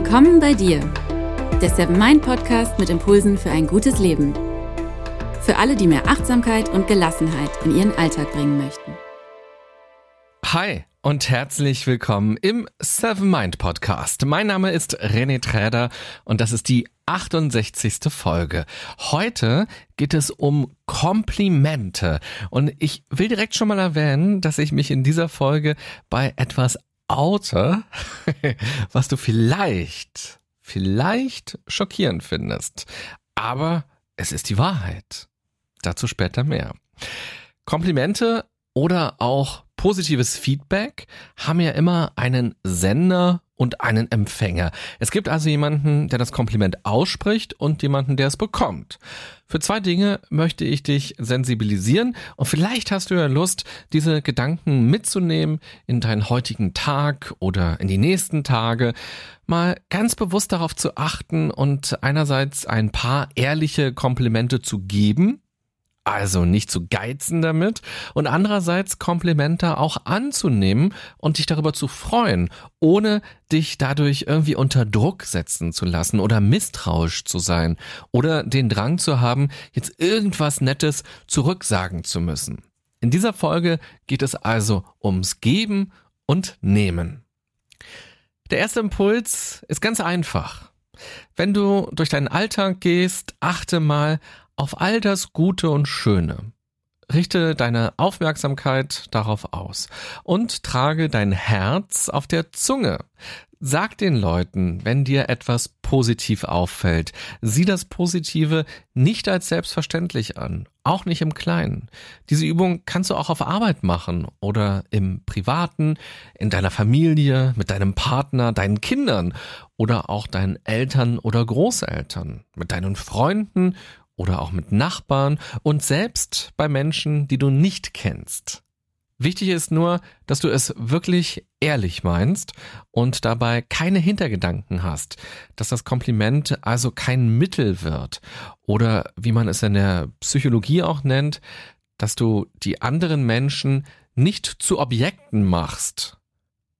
Willkommen bei dir, der Seven Mind Podcast mit Impulsen für ein gutes Leben. Für alle, die mehr Achtsamkeit und Gelassenheit in ihren Alltag bringen möchten. Hi und herzlich willkommen im Seven Mind Podcast. Mein Name ist René Träder und das ist die 68. Folge. Heute geht es um Komplimente und ich will direkt schon mal erwähnen, dass ich mich in dieser Folge bei etwas oute, was du vielleicht, vielleicht schockierend findest. Aber es ist die Wahrheit. Dazu später mehr. Komplimente oder auch positives Feedback haben ja immer einen Sender und einen Empfänger. Es gibt also jemanden, der das Kompliment ausspricht und jemanden, der es bekommt. Für zwei Dinge möchte ich dich sensibilisieren und vielleicht hast du ja Lust, diese Gedanken mitzunehmen in deinen heutigen Tag oder in die nächsten Tage, mal ganz bewusst darauf zu achten und einerseits ein paar ehrliche Komplimente zu geben, also nicht zu geizen damit und andererseits Komplimente auch anzunehmen und dich darüber zu freuen, ohne dich dadurch irgendwie unter Druck setzen zu lassen oder misstrauisch zu sein oder den Drang zu haben, jetzt irgendwas Nettes zurücksagen zu müssen. In dieser Folge geht es also ums Geben und Nehmen. Der erste Impuls ist ganz einfach. Wenn du durch deinen Alltag gehst, achte mal auf all das Gute und Schöne. Richte deine Aufmerksamkeit darauf aus und trage dein Herz auf der Zunge. Sag den Leuten, wenn dir etwas positiv auffällt. Sieh das Positive nicht als selbstverständlich an, auch nicht im Kleinen. Diese Übung kannst du auch auf Arbeit machen oder im Privaten, in deiner Familie, mit deinem Partner, deinen Kindern oder auch deinen Eltern oder Großeltern, mit deinen Freunden oder auch mit Nachbarn und selbst bei Menschen, die du nicht kennst. Wichtig ist nur, dass du es wirklich ehrlich meinst und dabei keine Hintergedanken hast, dass das Kompliment also kein Mittel wird oder wie man es in der Psychologie auch nennt, dass du die anderen Menschen nicht zu Objekten machst,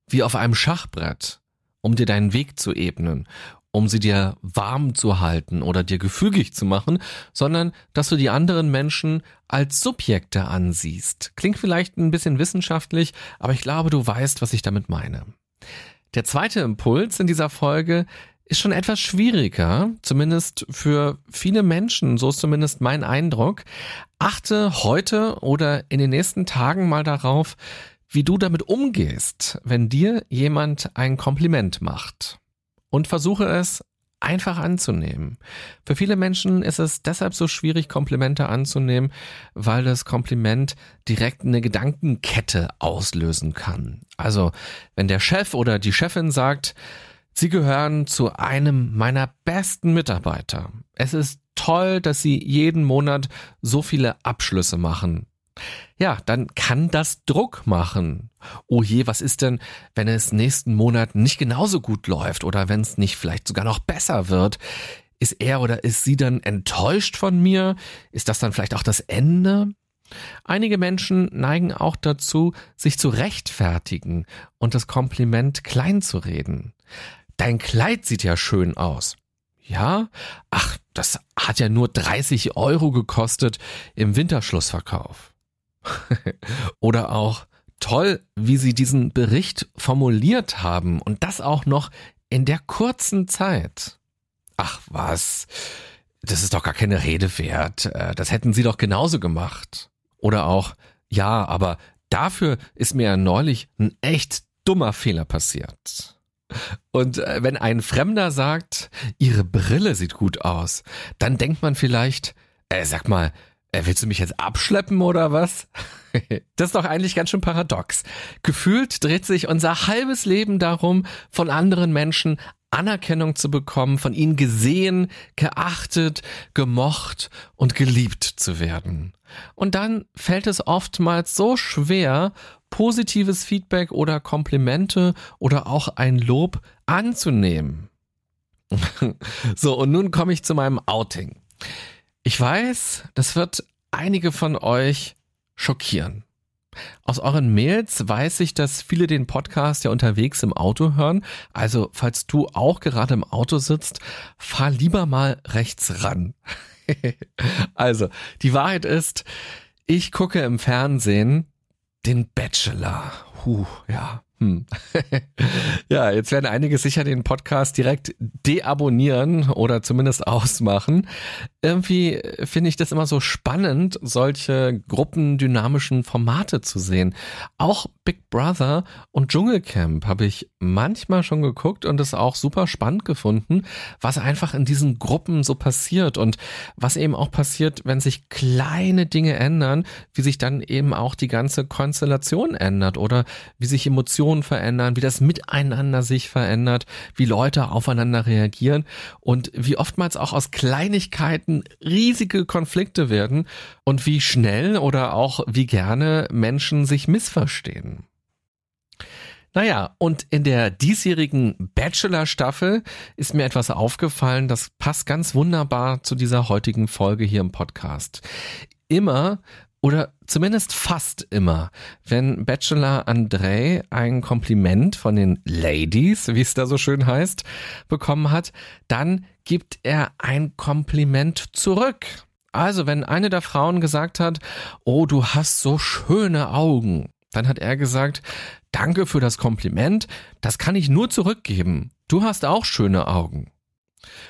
wie auf einem Schachbrett, um dir deinen Weg zu ebnen um sie dir warm zu halten oder dir gefügig zu machen, sondern dass du die anderen Menschen als Subjekte ansiehst. Klingt vielleicht ein bisschen wissenschaftlich, aber ich glaube, du weißt, was ich damit meine. Der zweite Impuls in dieser Folge ist schon etwas schwieriger, zumindest für viele Menschen, so ist zumindest mein Eindruck. Achte heute oder in den nächsten Tagen mal darauf, wie du damit umgehst, wenn dir jemand ein Kompliment macht und versuche es einfach anzunehmen. Für viele Menschen ist es deshalb so schwierig, Komplimente anzunehmen, weil das Kompliment direkt eine Gedankenkette auslösen kann. Also, wenn der Chef oder die Chefin sagt, Sie gehören zu einem meiner besten Mitarbeiter. Es ist toll, dass Sie jeden Monat so viele Abschlüsse machen ja, dann kann das Druck machen. Oh je, was ist denn, wenn es nächsten Monat nicht genauso gut läuft oder wenn es nicht vielleicht sogar noch besser wird? Ist er oder ist sie dann enttäuscht von mir? Ist das dann vielleicht auch das Ende? Einige Menschen neigen auch dazu, sich zu rechtfertigen und das Kompliment klein zu reden. Dein Kleid sieht ja schön aus. Ja? Ach, das hat ja nur 30 Euro gekostet im Winterschlussverkauf. Oder auch toll, wie Sie diesen Bericht formuliert haben und das auch noch in der kurzen Zeit. Ach was, das ist doch gar keine Rede wert. Äh, das hätten Sie doch genauso gemacht. Oder auch, ja, aber dafür ist mir ja neulich ein echt dummer Fehler passiert. Und äh, wenn ein Fremder sagt, Ihre Brille sieht gut aus, dann denkt man vielleicht, äh, sag mal, äh, willst du mich jetzt abschleppen oder was? das ist doch eigentlich ganz schön paradox. Gefühlt dreht sich unser halbes Leben darum, von anderen Menschen Anerkennung zu bekommen, von ihnen gesehen, geachtet, gemocht und geliebt zu werden. Und dann fällt es oftmals so schwer, positives Feedback oder Komplimente oder auch ein Lob anzunehmen. so, und nun komme ich zu meinem Outing. Ich weiß, das wird einige von euch schockieren. Aus euren Mails weiß ich, dass viele den Podcast ja unterwegs im Auto hören. Also, falls du auch gerade im Auto sitzt, fahr lieber mal rechts ran. also, die Wahrheit ist, ich gucke im Fernsehen den Bachelor. Huh, ja. Hm. ja, jetzt werden einige sicher den Podcast direkt deabonnieren oder zumindest ausmachen. Irgendwie finde ich das immer so spannend, solche gruppendynamischen Formate zu sehen. Auch Big Brother und Dschungelcamp habe ich manchmal schon geguckt und es auch super spannend gefunden, was einfach in diesen Gruppen so passiert und was eben auch passiert, wenn sich kleine Dinge ändern, wie sich dann eben auch die ganze Konstellation ändert oder wie sich Emotionen Emotionen verändern, wie das Miteinander sich verändert, wie Leute aufeinander reagieren und wie oftmals auch aus Kleinigkeiten riesige Konflikte werden und wie schnell oder auch wie gerne Menschen sich missverstehen. Naja, und in der diesjährigen Bachelor-Staffel ist mir etwas aufgefallen, das passt ganz wunderbar zu dieser heutigen Folge hier im Podcast. Immer, oder zumindest fast immer, wenn Bachelor André ein Kompliment von den Ladies, wie es da so schön heißt, bekommen hat, dann gibt er ein Kompliment zurück. Also, wenn eine der Frauen gesagt hat, oh, du hast so schöne Augen, dann hat er gesagt, danke für das Kompliment, das kann ich nur zurückgeben. Du hast auch schöne Augen.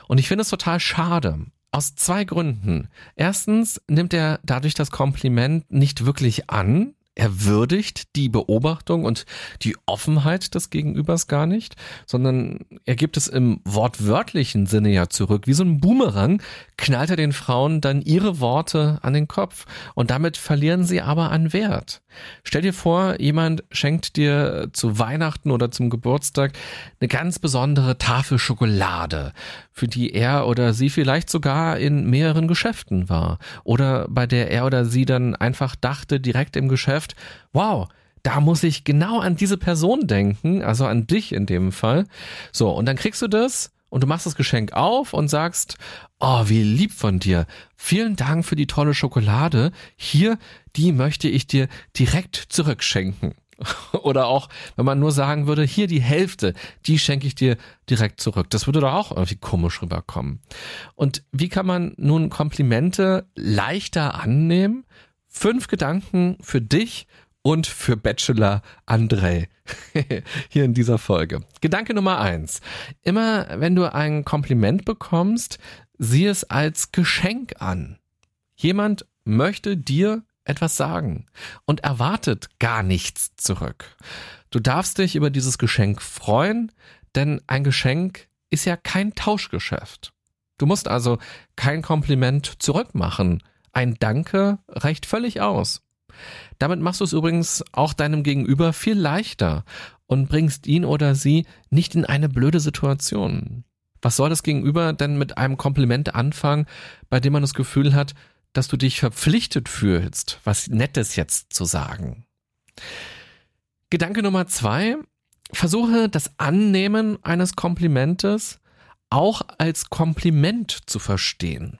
Und ich finde es total schade, aus zwei Gründen. Erstens nimmt er dadurch das Kompliment nicht wirklich an, er würdigt die Beobachtung und die Offenheit des Gegenübers gar nicht, sondern er gibt es im wortwörtlichen Sinne ja zurück. Wie so ein Boomerang knallt er den Frauen dann ihre Worte an den Kopf und damit verlieren sie aber an Wert. Stell dir vor, jemand schenkt dir zu Weihnachten oder zum Geburtstag eine ganz besondere Tafel Schokolade, für die er oder sie vielleicht sogar in mehreren Geschäften war oder bei der er oder sie dann einfach dachte direkt im Geschäft, wow, da muss ich genau an diese Person denken, also an dich in dem Fall. So, und dann kriegst du das und du machst das Geschenk auf und sagst, oh, wie lieb von dir. Vielen Dank für die tolle Schokolade. Hier, die möchte ich dir direkt zurückschenken. Oder auch, wenn man nur sagen würde, hier die Hälfte, die schenke ich dir direkt zurück. Das würde doch auch irgendwie komisch rüberkommen. Und wie kann man nun Komplimente leichter annehmen? Fünf Gedanken für dich und für Bachelor André hier in dieser Folge. Gedanke Nummer eins. Immer wenn du ein Kompliment bekommst, sieh es als Geschenk an. Jemand möchte dir etwas sagen und erwartet gar nichts zurück. Du darfst dich über dieses Geschenk freuen, denn ein Geschenk ist ja kein Tauschgeschäft. Du musst also kein Kompliment zurückmachen, ein Danke reicht völlig aus. Damit machst du es übrigens auch deinem Gegenüber viel leichter und bringst ihn oder sie nicht in eine blöde Situation. Was soll das Gegenüber denn mit einem Kompliment anfangen, bei dem man das Gefühl hat, dass du dich verpflichtet fühlst, was Nettes jetzt zu sagen? Gedanke Nummer zwei. Versuche das Annehmen eines Komplimentes auch als Kompliment zu verstehen.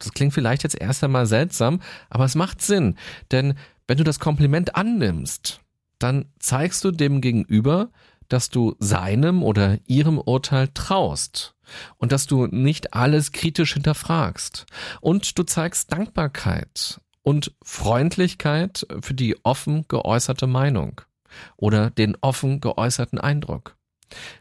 Das klingt vielleicht jetzt erst einmal seltsam, aber es macht Sinn. Denn wenn du das Kompliment annimmst, dann zeigst du dem Gegenüber, dass du seinem oder ihrem Urteil traust und dass du nicht alles kritisch hinterfragst. Und du zeigst Dankbarkeit und Freundlichkeit für die offen geäußerte Meinung oder den offen geäußerten Eindruck.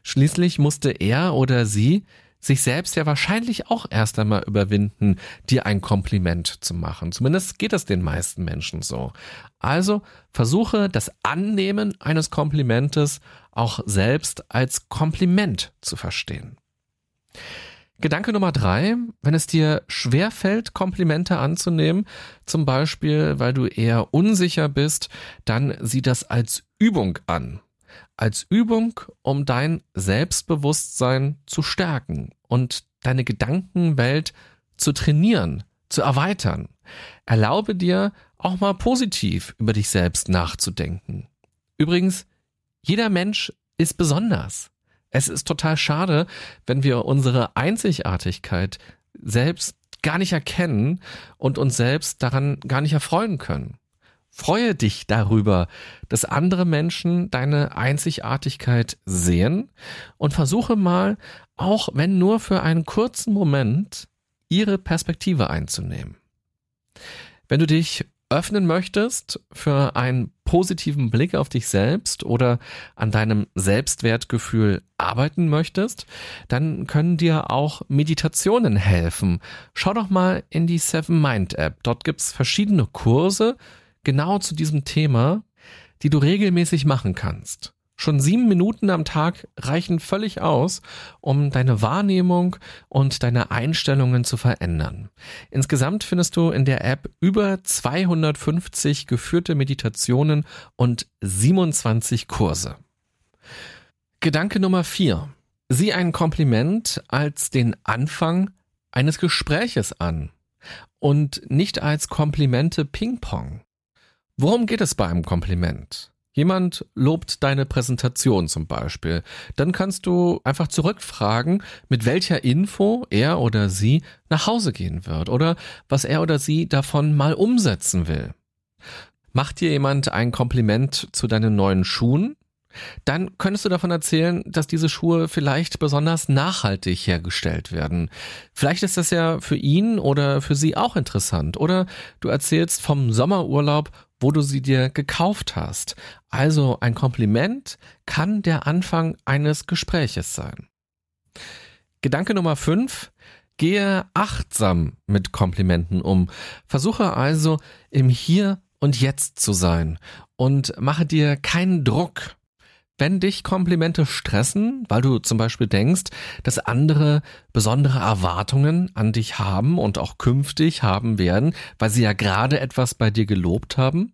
Schließlich musste er oder sie sich selbst ja wahrscheinlich auch erst einmal überwinden, dir ein Kompliment zu machen. Zumindest geht es den meisten Menschen so. Also versuche das Annehmen eines Komplimentes auch selbst als Kompliment zu verstehen. Gedanke Nummer drei, wenn es dir schwerfällt, Komplimente anzunehmen, zum Beispiel weil du eher unsicher bist, dann sieh das als Übung an als Übung, um dein Selbstbewusstsein zu stärken und deine Gedankenwelt zu trainieren, zu erweitern. Erlaube dir auch mal positiv über dich selbst nachzudenken. Übrigens, jeder Mensch ist besonders. Es ist total schade, wenn wir unsere Einzigartigkeit selbst gar nicht erkennen und uns selbst daran gar nicht erfreuen können. Freue dich darüber, dass andere Menschen deine Einzigartigkeit sehen und versuche mal, auch wenn nur für einen kurzen Moment, ihre Perspektive einzunehmen. Wenn du dich öffnen möchtest für einen positiven Blick auf dich selbst oder an deinem Selbstwertgefühl arbeiten möchtest, dann können dir auch Meditationen helfen. Schau doch mal in die Seven Mind App. Dort gibt's verschiedene Kurse genau zu diesem Thema, die du regelmäßig machen kannst. Schon sieben Minuten am Tag reichen völlig aus, um deine Wahrnehmung und deine Einstellungen zu verändern. Insgesamt findest du in der App über 250 geführte Meditationen und 27 Kurse. Gedanke Nummer vier: Sieh ein Kompliment als den Anfang eines Gespräches an und nicht als Komplimente Ping-Pong. Worum geht es bei einem Kompliment? Jemand lobt deine Präsentation zum Beispiel. Dann kannst du einfach zurückfragen, mit welcher Info er oder sie nach Hause gehen wird oder was er oder sie davon mal umsetzen will. Macht dir jemand ein Kompliment zu deinen neuen Schuhen? Dann könntest du davon erzählen, dass diese Schuhe vielleicht besonders nachhaltig hergestellt werden. Vielleicht ist das ja für ihn oder für sie auch interessant. Oder du erzählst vom Sommerurlaub wo du sie dir gekauft hast. Also ein Kompliment kann der Anfang eines Gespräches sein. Gedanke Nummer 5. Gehe achtsam mit Komplimenten um. Versuche also im Hier und Jetzt zu sein und mache dir keinen Druck wenn dich Komplimente stressen, weil du zum Beispiel denkst, dass andere besondere Erwartungen an dich haben und auch künftig haben werden, weil sie ja gerade etwas bei dir gelobt haben,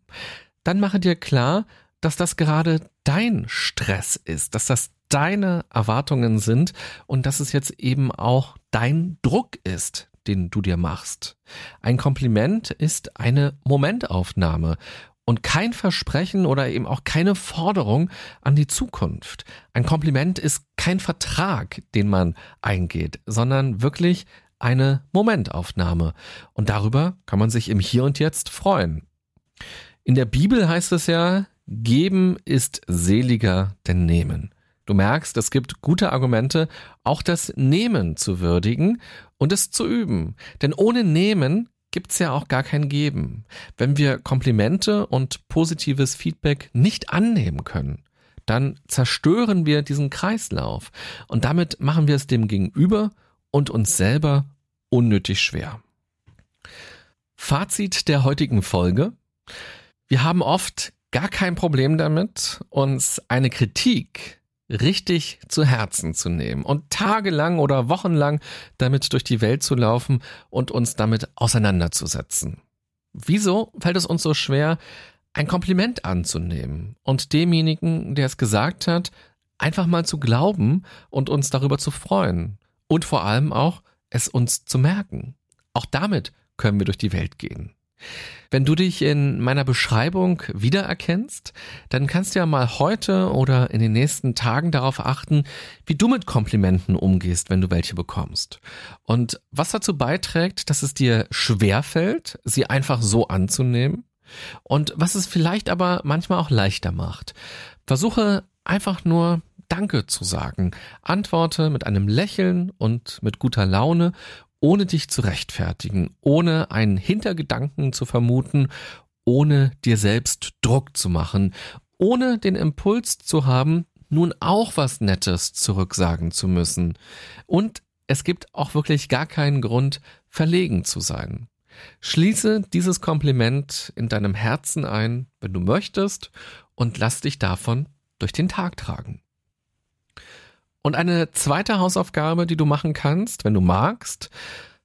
dann mache dir klar, dass das gerade dein Stress ist, dass das deine Erwartungen sind und dass es jetzt eben auch dein Druck ist, den du dir machst. Ein Kompliment ist eine Momentaufnahme und kein Versprechen oder eben auch keine Forderung an die Zukunft. Ein Kompliment ist kein Vertrag, den man eingeht, sondern wirklich eine Momentaufnahme. Und darüber kann man sich im Hier und Jetzt freuen. In der Bibel heißt es ja, geben ist seliger denn nehmen. Du merkst, es gibt gute Argumente, auch das Nehmen zu würdigen und es zu üben. Denn ohne Nehmen gibt's ja auch gar kein Geben. Wenn wir Komplimente und positives Feedback nicht annehmen können, dann zerstören wir diesen Kreislauf und damit machen wir es dem Gegenüber und uns selber unnötig schwer. Fazit der heutigen Folge. Wir haben oft gar kein Problem damit, uns eine Kritik richtig zu Herzen zu nehmen und tagelang oder wochenlang damit durch die Welt zu laufen und uns damit auseinanderzusetzen. Wieso fällt es uns so schwer, ein Kompliment anzunehmen und demjenigen, der es gesagt hat, einfach mal zu glauben und uns darüber zu freuen und vor allem auch es uns zu merken. Auch damit können wir durch die Welt gehen. Wenn du dich in meiner Beschreibung wiedererkennst, dann kannst du ja mal heute oder in den nächsten Tagen darauf achten, wie du mit Komplimenten umgehst, wenn du welche bekommst. Und was dazu beiträgt, dass es dir schwerfällt, sie einfach so anzunehmen. Und was es vielleicht aber manchmal auch leichter macht. Versuche einfach nur Danke zu sagen. Antworte mit einem Lächeln und mit guter Laune ohne dich zu rechtfertigen, ohne einen Hintergedanken zu vermuten, ohne dir selbst Druck zu machen, ohne den Impuls zu haben, nun auch was Nettes zurücksagen zu müssen. Und es gibt auch wirklich gar keinen Grund, verlegen zu sein. Schließe dieses Kompliment in deinem Herzen ein, wenn du möchtest, und lass dich davon durch den Tag tragen. Und eine zweite Hausaufgabe, die du machen kannst, wenn du magst,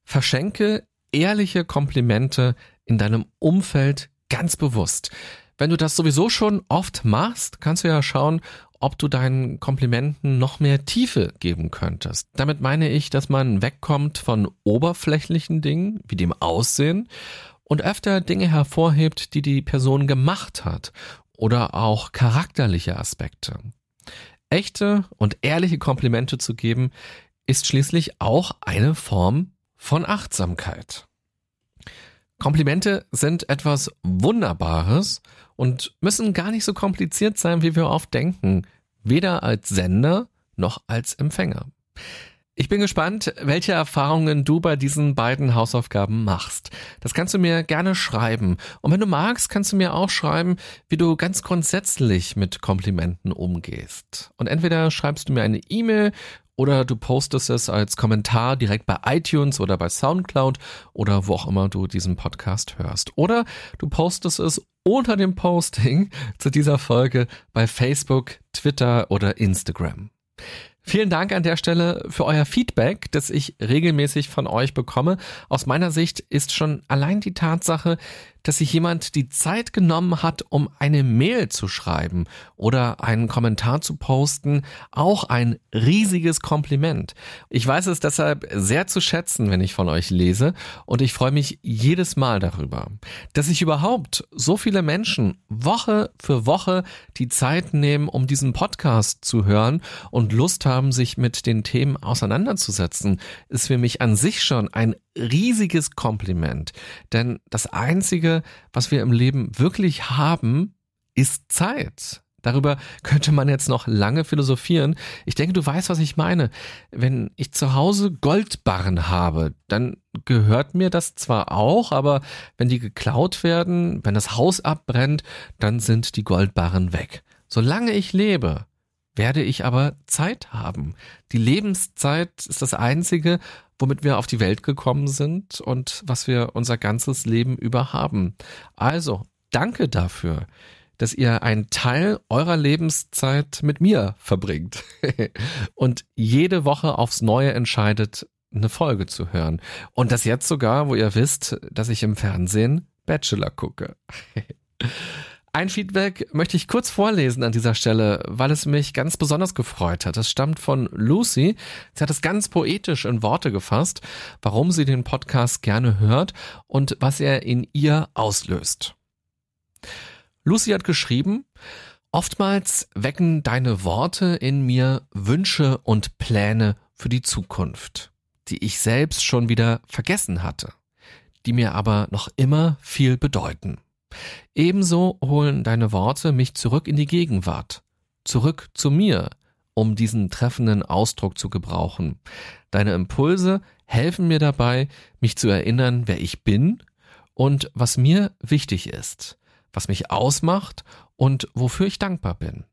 verschenke ehrliche Komplimente in deinem Umfeld ganz bewusst. Wenn du das sowieso schon oft machst, kannst du ja schauen, ob du deinen Komplimenten noch mehr Tiefe geben könntest. Damit meine ich, dass man wegkommt von oberflächlichen Dingen, wie dem Aussehen, und öfter Dinge hervorhebt, die die Person gemacht hat oder auch charakterliche Aspekte. Echte und ehrliche Komplimente zu geben, ist schließlich auch eine Form von Achtsamkeit. Komplimente sind etwas Wunderbares und müssen gar nicht so kompliziert sein, wie wir oft denken, weder als Sender noch als Empfänger. Ich bin gespannt, welche Erfahrungen du bei diesen beiden Hausaufgaben machst. Das kannst du mir gerne schreiben. Und wenn du magst, kannst du mir auch schreiben, wie du ganz grundsätzlich mit Komplimenten umgehst. Und entweder schreibst du mir eine E-Mail oder du postest es als Kommentar direkt bei iTunes oder bei SoundCloud oder wo auch immer du diesen Podcast hörst. Oder du postest es unter dem Posting zu dieser Folge bei Facebook, Twitter oder Instagram. Vielen Dank an der Stelle für euer Feedback, das ich regelmäßig von euch bekomme. Aus meiner Sicht ist schon allein die Tatsache, dass sich jemand die Zeit genommen hat, um eine Mail zu schreiben oder einen Kommentar zu posten, auch ein riesiges Kompliment. Ich weiß es deshalb sehr zu schätzen, wenn ich von euch lese und ich freue mich jedes Mal darüber, dass sich überhaupt so viele Menschen Woche für Woche die Zeit nehmen, um diesen Podcast zu hören und Lust haben, sich mit den Themen auseinanderzusetzen, ist für mich an sich schon ein riesiges Kompliment. Denn das Einzige, was wir im Leben wirklich haben, ist Zeit. Darüber könnte man jetzt noch lange philosophieren. Ich denke, du weißt, was ich meine. Wenn ich zu Hause Goldbarren habe, dann gehört mir das zwar auch, aber wenn die geklaut werden, wenn das Haus abbrennt, dann sind die Goldbarren weg. Solange ich lebe, werde ich aber Zeit haben. Die Lebenszeit ist das Einzige, womit wir auf die Welt gekommen sind und was wir unser ganzes Leben über haben. Also, danke dafür, dass ihr einen Teil eurer Lebenszeit mit mir verbringt und jede Woche aufs Neue entscheidet, eine Folge zu hören. Und das jetzt sogar, wo ihr wisst, dass ich im Fernsehen Bachelor gucke. Ein Feedback möchte ich kurz vorlesen an dieser Stelle, weil es mich ganz besonders gefreut hat. Es stammt von Lucy. Sie hat es ganz poetisch in Worte gefasst, warum sie den Podcast gerne hört und was er in ihr auslöst. Lucy hat geschrieben, Oftmals wecken deine Worte in mir Wünsche und Pläne für die Zukunft, die ich selbst schon wieder vergessen hatte, die mir aber noch immer viel bedeuten. Ebenso holen deine Worte mich zurück in die Gegenwart, zurück zu mir, um diesen treffenden Ausdruck zu gebrauchen. Deine Impulse helfen mir dabei, mich zu erinnern, wer ich bin und was mir wichtig ist, was mich ausmacht und wofür ich dankbar bin.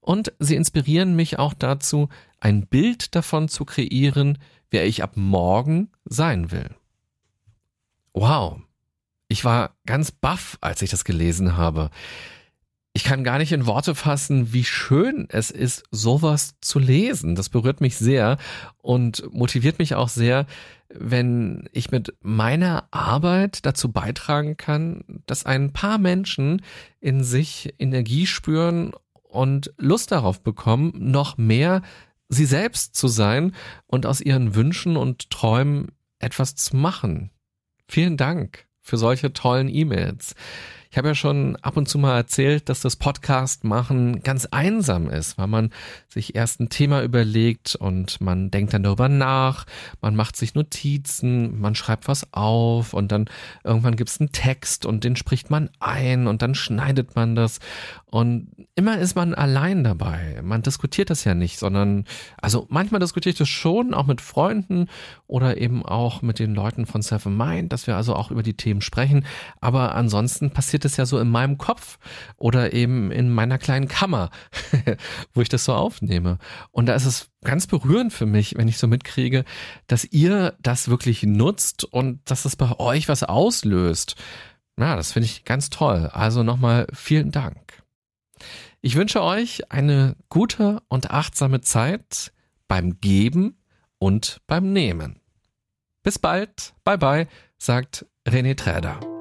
Und sie inspirieren mich auch dazu, ein Bild davon zu kreieren, wer ich ab morgen sein will. Wow, ich war ganz baff, als ich das gelesen habe. Ich kann gar nicht in Worte fassen, wie schön es ist, sowas zu lesen. Das berührt mich sehr und motiviert mich auch sehr, wenn ich mit meiner Arbeit dazu beitragen kann, dass ein paar Menschen in sich Energie spüren und Lust darauf bekommen, noch mehr sie selbst zu sein und aus ihren Wünschen und Träumen etwas zu machen. Vielen Dank für solche tollen E-Mails. Ich habe ja schon ab und zu mal erzählt, dass das Podcast machen ganz einsam ist, weil man sich erst ein Thema überlegt und man denkt dann darüber nach, man macht sich Notizen, man schreibt was auf und dann irgendwann gibt es einen Text und den spricht man ein und dann schneidet man das und immer ist man allein dabei. Man diskutiert das ja nicht, sondern, also manchmal diskutiere ich das schon, auch mit Freunden oder eben auch mit den Leuten von Seven Mind, dass wir also auch über die Themen sprechen. Aber ansonsten passiert es ja so in meinem Kopf oder eben in meiner kleinen Kammer, wo ich das so aufnehme. Und da ist es ganz berührend für mich, wenn ich so mitkriege, dass ihr das wirklich nutzt und dass das bei euch was auslöst. Na, das finde ich ganz toll. Also nochmal vielen Dank. Ich wünsche euch eine gute und achtsame Zeit beim Geben und beim Nehmen. Bis bald, bye bye, sagt René Träder.